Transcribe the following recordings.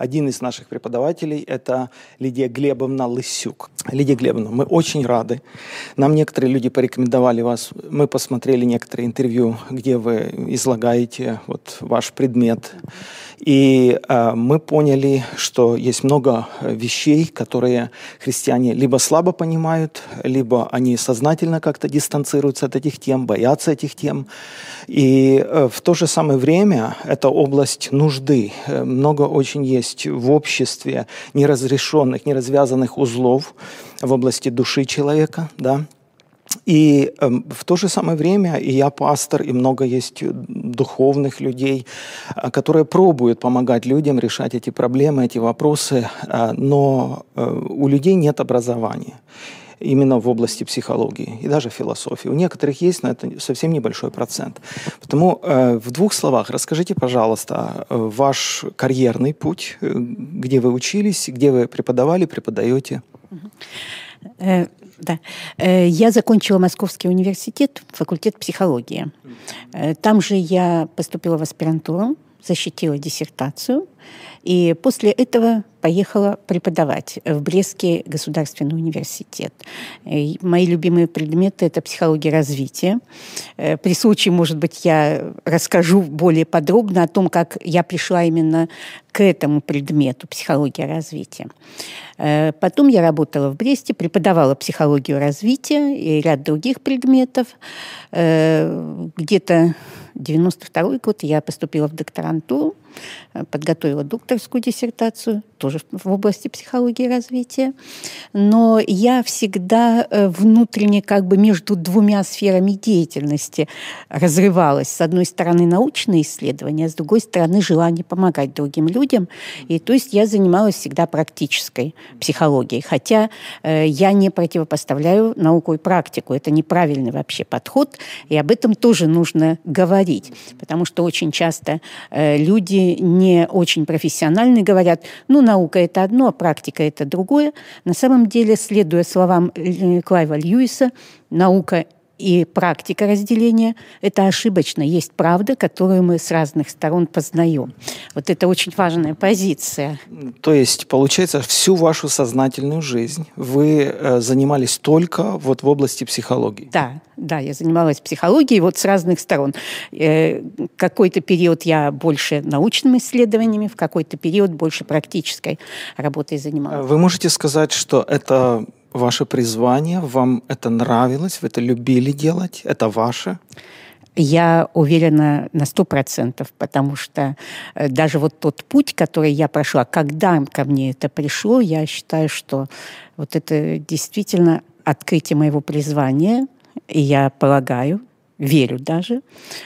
один из наших преподавателей – это Лидия Глебовна Лысюк. Лидия Глебовна, мы очень рады. Нам некоторые люди порекомендовали вас. Мы посмотрели некоторые интервью, где вы излагаете вот ваш предмет. И э, мы поняли, что есть много вещей, которые христиане либо слабо понимают, либо они сознательно как-то дистанцируются от этих тем, боятся этих тем. И э, в то же самое время это область нужды. Э, много очень есть в обществе неразрешенных, неразвязанных узлов в области души человека, да, и э, в то же самое время и я пастор, и много есть духовных людей, э, которые пробуют помогать людям решать эти проблемы, эти вопросы, э, но э, у людей нет образования именно в области психологии и даже философии. У некоторых есть, но это совсем небольшой процент. Потому э, в двух словах расскажите, пожалуйста, э, ваш карьерный путь, э, где вы учились, где вы преподавали, преподаете. Э, да. Я закончила Московский университет, факультет психологии. Там же я поступила в аспирантуру, защитила диссертацию. И после этого поехала преподавать в Брестский государственный университет. И мои любимые предметы – это психология развития. Э, при случае, может быть, я расскажу более подробно о том, как я пришла именно к этому предмету – психология развития. Э, потом я работала в Бресте, преподавала психологию развития и ряд других предметов. Э, где-то 92 год я поступила в докторантуру, подготовила докторскую диссертацию, тоже в области психологии развития. Но я всегда э, внутренне как бы между двумя сферами деятельности разрывалась. С одной стороны научные исследования, а с другой стороны желание помогать другим людям. И то есть я занималась всегда практической психологией. Хотя э, я не противопоставляю науку и практику. Это неправильный вообще подход. И об этом тоже нужно говорить. Потому что очень часто э, не очень профессиональные говорят, ну, наука – это одно, а практика – это другое. На самом деле, следуя словам Клайва Льюиса, наука и практика разделения – это ошибочно. Есть правда, которую мы с разных сторон познаем. Вот это очень важная позиция. То есть, получается, всю вашу сознательную жизнь вы э, занимались только вот в области психологии? Да, да, я занималась психологией вот с разных сторон. Э, какой-то период я больше научными исследованиями, в какой-то период больше практической работой занималась. Вы можете сказать, что это ваше призвание, вам это нравилось, вы это любили делать, это ваше? Я уверена на сто процентов, потому что э, даже вот тот путь, который я прошла, когда ко мне это пришло, я считаю, что вот это действительно открытие моего призвания, и я полагаю, верю даже,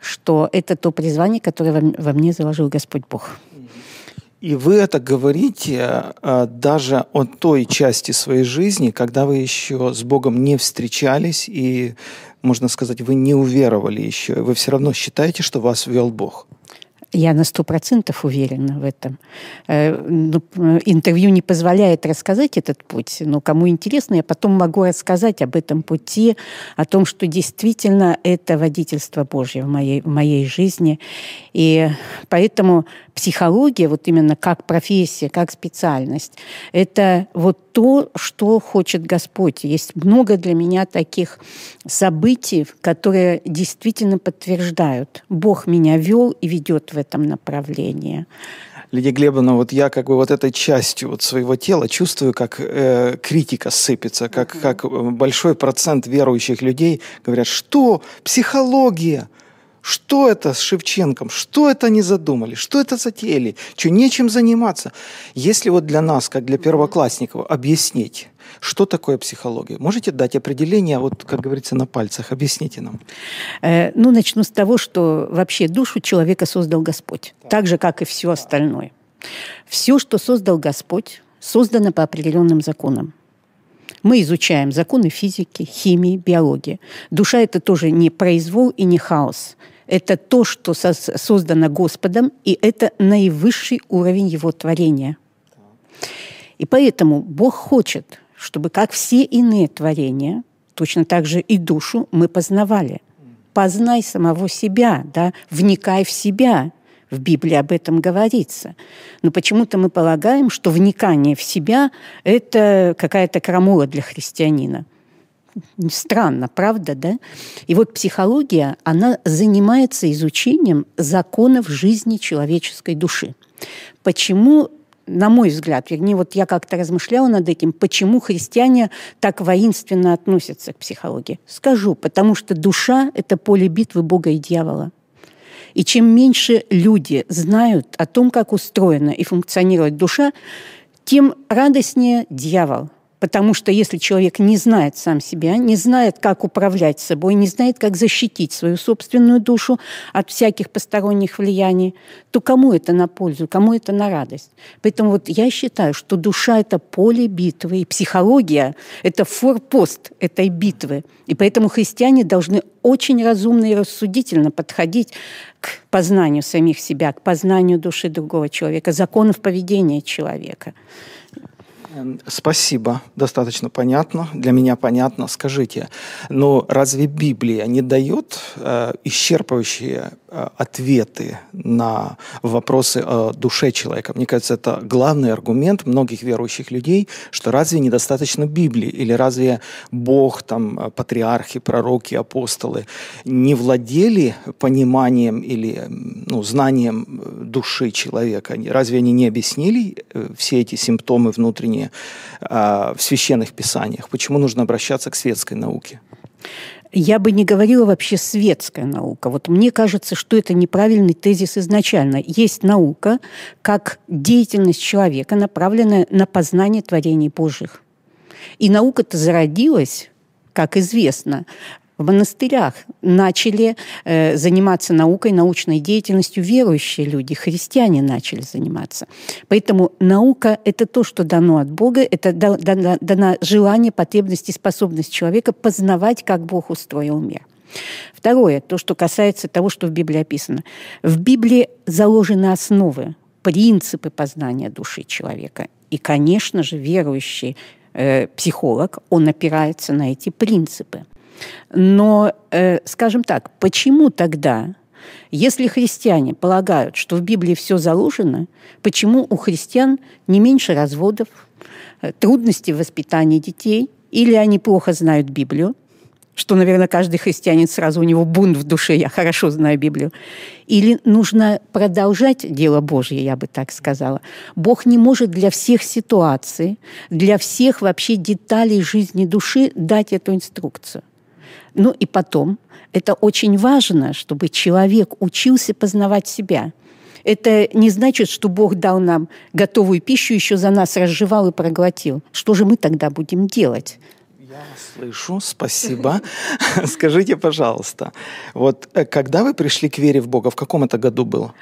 что это то призвание, которое во мне заложил Господь Бог. И вы это говорите а, даже о той части своей жизни, когда вы еще с Богом не встречались и, можно сказать, вы не уверовали еще. Вы все равно считаете, что вас вел Бог. Я на сто процентов уверена в этом. Э, ну, интервью не позволяет рассказать этот путь, но кому интересно, я потом могу рассказать об этом пути, о том, что действительно это водительство Божье в моей, в моей жизни. И поэтому психология, вот именно как профессия, как специальность, это вот то, что хочет Господь. Есть много для меня таких событий, которые действительно подтверждают. Бог меня вел и ведет в этом направлении. Лидия Глебовна, вот я как бы вот этой частью вот своего тела чувствую, как э, критика сыпется, как, mm-hmm. как большой процент верующих людей говорят, что психология, что это с Шевченком? Что это они задумали? Что это затеяли? Что, нечем заниматься? Если вот для нас, как для первоклассников, объяснить, что такое психология? Можете дать определение, вот, как говорится, на пальцах? Объясните нам. Э, ну, начну с того, что вообще душу человека создал Господь, так, так же, как и все остальное. Все, что создал Господь, создано по определенным законам. Мы изучаем законы физики, химии, биологии. Душа – это тоже не произвол и не хаос – это то, что создано Господом, и это наивысший уровень Его творения. И поэтому Бог хочет, чтобы, как все иные творения, точно так же и душу мы познавали. Познай самого себя, да, вникай в себя, В Библии об этом говорится. Но почему-то мы полагаем, что вникание в себя – это какая-то крамола для христианина. Странно, правда, да? И вот психология, она занимается изучением законов жизни человеческой души. Почему на мой взгляд, вернее, вот я как-то размышляла над этим, почему христиане так воинственно относятся к психологии. Скажу, потому что душа – это поле битвы Бога и дьявола. И чем меньше люди знают о том, как устроена и функционирует душа, тем радостнее дьявол – Потому что если человек не знает сам себя, не знает, как управлять собой, не знает, как защитить свою собственную душу от всяких посторонних влияний, то кому это на пользу, кому это на радость? Поэтому вот я считаю, что душа – это поле битвы, и психология – это форпост этой битвы. И поэтому христиане должны очень разумно и рассудительно подходить к познанию самих себя, к познанию души другого человека, законов поведения человека. Эм, спасибо, достаточно понятно, для меня понятно. Скажите, но разве Библия не дает э, исчерпывающие э, ответы на вопросы о душе человека? Мне кажется, это главный аргумент многих верующих людей, что разве недостаточно Библии, или разве Бог, там, патриархи, пророки, апостолы не владели пониманием или ну, знанием души человека? Разве они не объяснили э, все эти симптомы внутренние э, в священных писаниях? Почему нужно обращаться к светской науке? Я бы не говорила вообще светская наука. Вот мне кажется, что это неправильный тезис изначально. Есть наука как деятельность человека, направленная на познание творений Божьих. И наука-то зародилась, как известно, в монастырях начали э, заниматься наукой, научной деятельностью верующие люди, христиане начали заниматься. Поэтому наука – это то, что дано от Бога, это дано, дано желание, потребность и способность человека познавать, как Бог устроил мир. Второе, то, что касается того, что в Библии описано. В Библии заложены основы, принципы познания души человека. И, конечно же, верующий э, психолог, он опирается на эти принципы. Но, э, скажем так, почему тогда, если христиане полагают, что в Библии все заложено, почему у христиан не меньше разводов, э, трудностей в воспитании детей, или они плохо знают Библию, что, наверное, каждый христианин сразу у него бунт в душе, я хорошо знаю Библию. Или нужно продолжать дело Божье, я бы так сказала. Бог не может для всех ситуаций, для всех вообще деталей жизни души дать эту инструкцию. Ну и потом, это очень важно, чтобы человек учился познавать себя. Это не значит, что Бог дал нам готовую пищу, еще за нас разжевал и проглотил. Что же мы тогда будем делать? Я слышу, спасибо. Скажите, пожалуйста, вот э, когда вы пришли к вере в Бога, в каком это году было?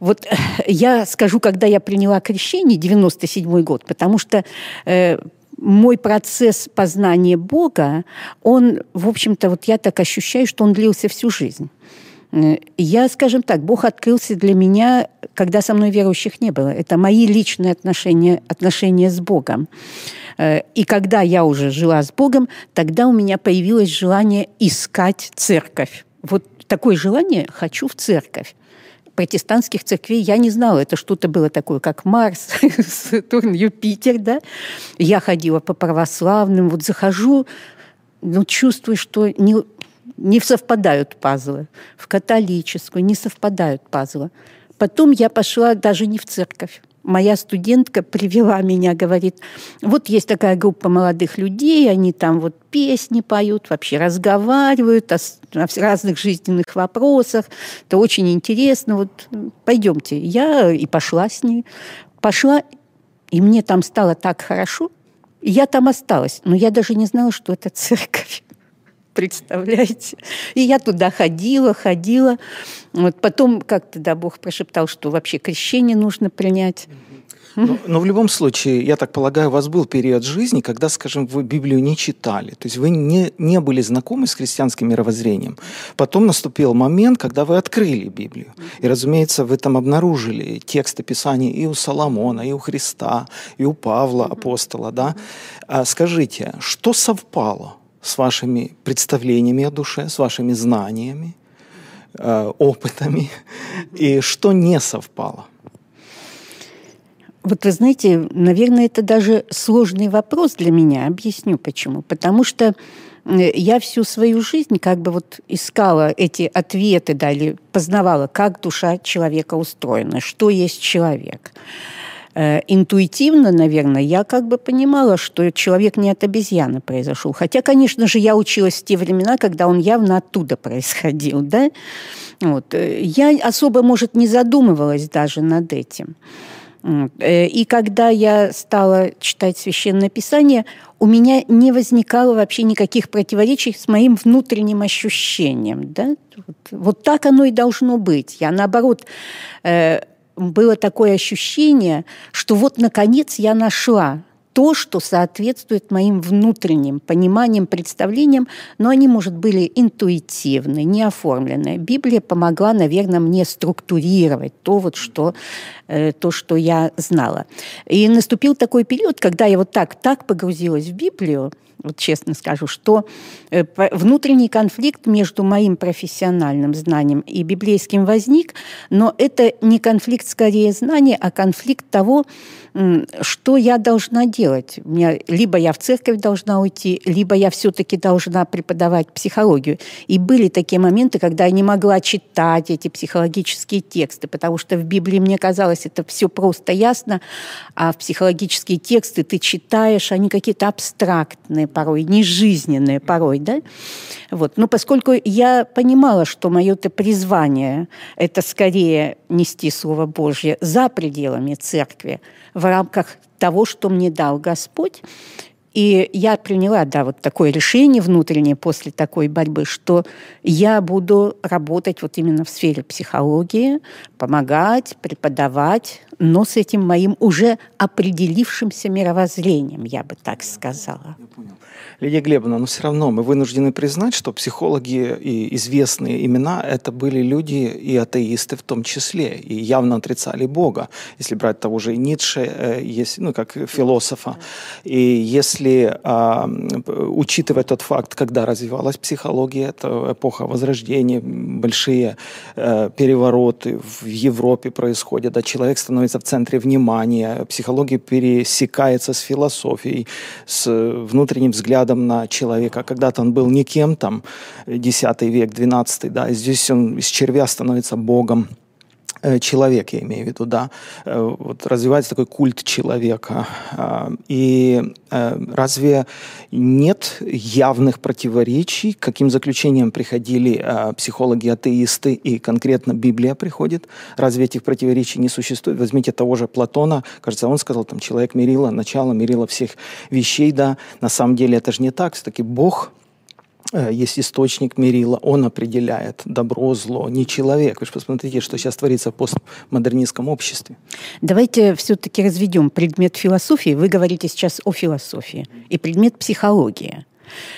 Вот э, я скажу, когда я приняла крещение, 97 год, потому что э, мой процесс познания Бога, он, в общем-то, вот я так ощущаю, что он длился всю жизнь. Э, я, скажем так, Бог открылся для меня, когда со мной верующих не было. Это мои личные отношения, отношения с Богом. Э, и когда я уже жила с Богом, тогда у меня появилось желание искать церковь. Вот такое желание «хочу в церковь» протестантских церквей я не знала. Это что-то было такое, как Марс, Сатурн, Юпитер, да. Я ходила по православным, вот захожу, ну, чувствую, что не, не совпадают пазлы. В католическую не совпадают пазлы. Потом я пошла даже не в церковь моя студентка привела меня, говорит, вот есть такая группа молодых людей, они там вот песни поют, вообще разговаривают о, о разных жизненных вопросах. Это очень интересно. Вот пойдемте. Я и пошла с ней. Пошла, и мне там стало так хорошо. И я там осталась. Но я даже не знала, что это церковь представляете? И я туда ходила, ходила. Вот потом как-то, да, Бог прошептал, что вообще крещение нужно принять. Но, но в любом случае, я так полагаю, у вас был период жизни, когда, скажем, вы Библию не читали, то есть вы не, не были знакомы с христианским мировоззрением. Потом наступил момент, когда вы открыли Библию. И, разумеется, вы там обнаружили тексты Писаний и у Соломона, и у Христа, и у Павла, апостола. Да? А скажите, что совпало? С вашими представлениями о душе, с вашими знаниями, э, опытами, и что не совпало? Вот вы знаете, наверное, это даже сложный вопрос для меня. Объясню почему. Потому что я всю свою жизнь как бы вот искала эти ответы, да, или познавала, как душа человека устроена, что есть человек. Э, интуитивно, наверное, я как бы понимала, что человек не от обезьяны произошел. Хотя, конечно же, я училась в те времена, когда он явно оттуда происходил, да. Вот. Э, я особо, может, не задумывалась даже над этим. Э, и когда я стала читать Священное Писание, у меня не возникало вообще никаких противоречий с моим внутренним ощущением. Да? Вот, так оно и должно быть. Я, наоборот, было такое ощущение, что вот, наконец, я нашла то, что соответствует моим внутренним пониманиям, представлениям, но они, может, были интуитивны, не оформлены. Библия помогла, наверное, мне структурировать то, вот, что, э, то, что я знала. И наступил такой период, когда я вот так, так погрузилась в Библию, вот честно скажу, что э, внутренний конфликт между моим профессиональным знанием и библейским возник, но это не конфликт скорее знания, а конфликт того, что я должна делать. У меня, либо я в церковь должна уйти, либо я все-таки должна преподавать психологию. И были такие моменты, когда я не могла читать эти психологические тексты, потому что в Библии мне казалось это все просто ясно, а в психологические тексты ты читаешь, они какие-то абстрактные порой, нежизненные порой, да? Вот. Но поскольку я понимала, что мое это призвание – это скорее нести Слово Божье за пределами церкви, в рамках того, что мне дал Господь. И я приняла, да, вот такое решение внутреннее после такой борьбы, что я буду работать вот именно в сфере психологии, помогать, преподавать, но с этим моим уже определившимся мировоззрением, я бы так сказала. Я понял. Лидия Глебовна, но все равно мы вынуждены признать, что психологи и известные имена – это были люди и атеисты в том числе, и явно отрицали Бога. Если брать того же Ницше, э, есть, ну, как философа. И если, а, учитывая тот факт, когда развивалась психология, это эпоха Возрождения, большие э, перевороты в Европе происходят, а человек становится в центре внимания, психология пересекается с философией, с внутренним взглядом на человека. Когда-то он был никем, там, X век, XII, да, и здесь он из червя становится богом человек, я имею в виду, да, э, вот развивается такой культ человека. А, и э, разве нет явных противоречий, к каким заключениям приходили психологи-атеисты и конкретно Библия приходит? Разве этих противоречий не существует? Возьмите того же Платона, кажется, он сказал, там, человек мерила, начало мерила всех вещей, да, на самом деле это же не так, все-таки Бог Э, есть источник мерила, он определяет добро, зло, не человек. Вы же посмотрите, что сейчас творится в постмодернистском обществе. Давайте все-таки разведем предмет философии. Вы говорите сейчас о философии. И предмет психологии.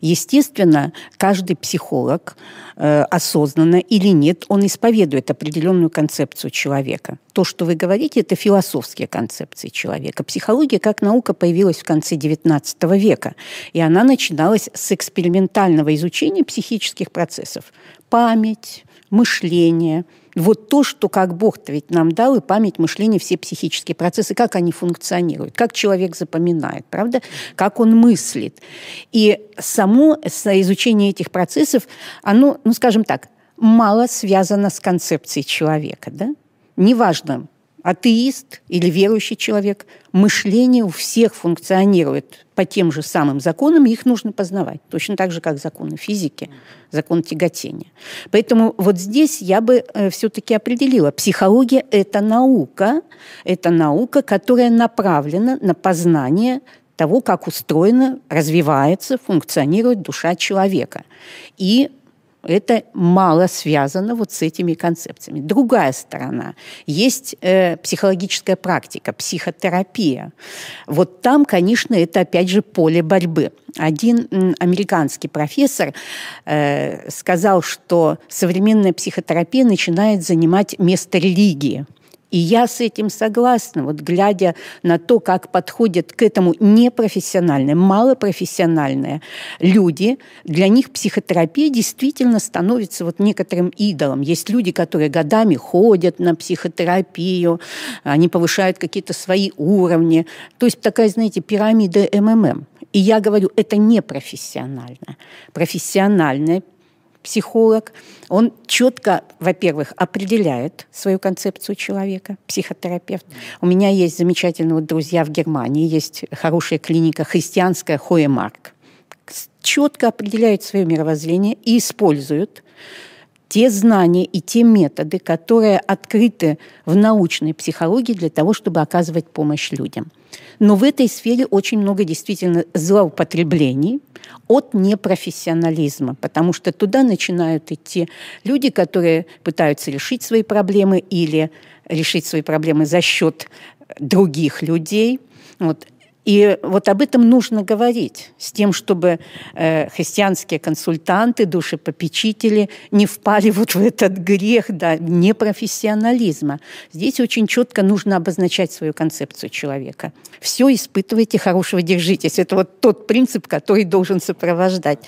Естественно, каждый психолог, э, осознанно или нет, он исповедует определенную концепцию человека. То, что вы говорите, это философские концепции человека. Психология как наука появилась в конце XIX века, и она начиналась с экспериментального изучения психических процессов. Память, мышление – вот то, что как Бог-то ведь нам дал, и память, мышление, все психические процессы, как они функционируют, как человек запоминает, правда, как он мыслит. И само изучение этих процессов, оно, ну, скажем так, мало связано с концепцией человека, да? Неважно, атеист или верующий человек, мышление у всех функционирует по тем же самым законам, их нужно познавать. Точно так же, как законы физики, закон тяготения. Поэтому вот здесь я бы э, все-таки определила, психология – это наука, это наука, которая направлена на познание того, как устроена, развивается, функционирует душа человека. И это мало связано вот с этими концепциями. Другая сторона. Есть э, психологическая практика, психотерапия. Вот там, конечно, это опять же поле борьбы. Один американский профессор э, сказал, что современная психотерапия начинает занимать место религии. И я с этим согласна. Вот глядя на то, как подходят к этому непрофессиональные, малопрофессиональные люди, для них психотерапия действительно становится вот некоторым идолом. Есть люди, которые годами ходят на психотерапию, они повышают какие-то свои уровни. То есть такая, знаете, пирамида МММ. И я говорю, это не профессионально. Профессиональная психолог, он четко, во-первых, определяет свою концепцию человека, психотерапевт. У меня есть замечательные вот друзья в Германии, есть хорошая клиника христианская Хоемарк. Четко определяют свое мировоззрение и используют те знания и те методы, которые открыты в научной психологии для того, чтобы оказывать помощь людям. Но в этой сфере очень много действительно злоупотреблений от непрофессионализма, потому что туда начинают идти люди, которые пытаются решить свои проблемы или решить свои проблемы за счет других людей. Вот. И вот об этом нужно говорить, с тем, чтобы э, христианские консультанты, душепопечители не впали вот в этот грех да, непрофессионализма. Здесь очень четко нужно обозначать свою концепцию человека. Все испытывайте, хорошего держитесь. Это вот тот принцип, который должен сопровождать.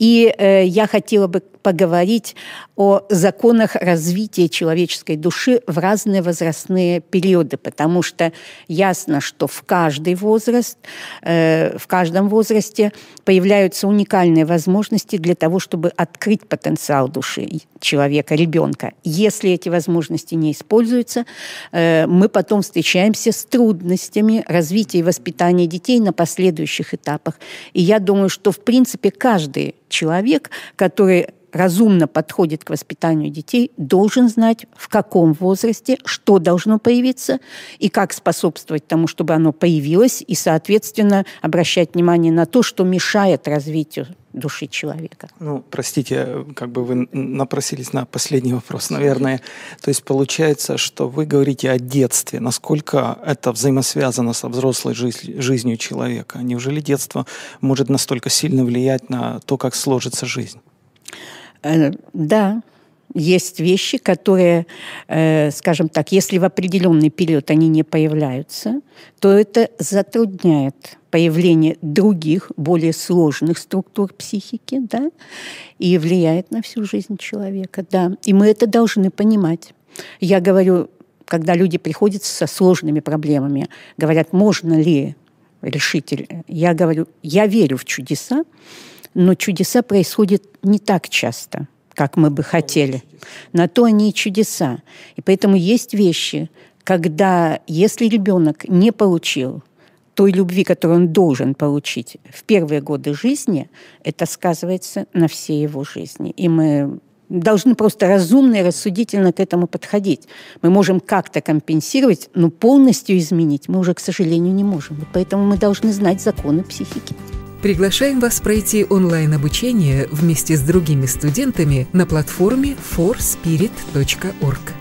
И э, я хотела бы поговорить о законах развития человеческой души в разные возрастные периоды, потому что ясно, что в каждый возраст, э, в каждом возрасте появляются уникальные возможности для того, чтобы открыть потенциал души человека, ребенка. Если эти возможности не используются, э, мы потом встречаемся с трудностями развития и воспитания детей на последующих этапах. И я думаю, что в принципе каждый человек, который разумно подходит к воспитанию детей, должен знать, в каком возрасте что должно появиться и как способствовать тому, чтобы оно появилось, и, соответственно, обращать внимание на то, что мешает развитию души человека. Ну, простите, как бы вы напросились на последний вопрос, наверное. То есть получается, что вы говорите о детстве. Насколько это взаимосвязано со взрослой жизнь, жизнью человека? Неужели детство может настолько сильно влиять на то, как сложится жизнь? Э, да, есть вещи, которые, э, скажем так, если в определенный период они не появляются, то это затрудняет появление других, более сложных структур психики, да, и влияет на всю жизнь человека, да. И мы это должны понимать. Я говорю, когда люди приходят со сложными проблемами, говорят, можно ли решить, я говорю, я верю в чудеса, но чудеса происходят не так часто, как мы бы хотели. На то они и чудеса. И поэтому есть вещи, когда, если ребенок не получил той любви, которую он должен получить в первые годы жизни, это сказывается на всей его жизни. И мы должны просто разумно и рассудительно к этому подходить. Мы можем как-то компенсировать, но полностью изменить мы уже, к сожалению, не можем. И поэтому мы должны знать законы психики. Приглашаем вас пройти онлайн-обучение вместе с другими студентами на платформе forspirit.org.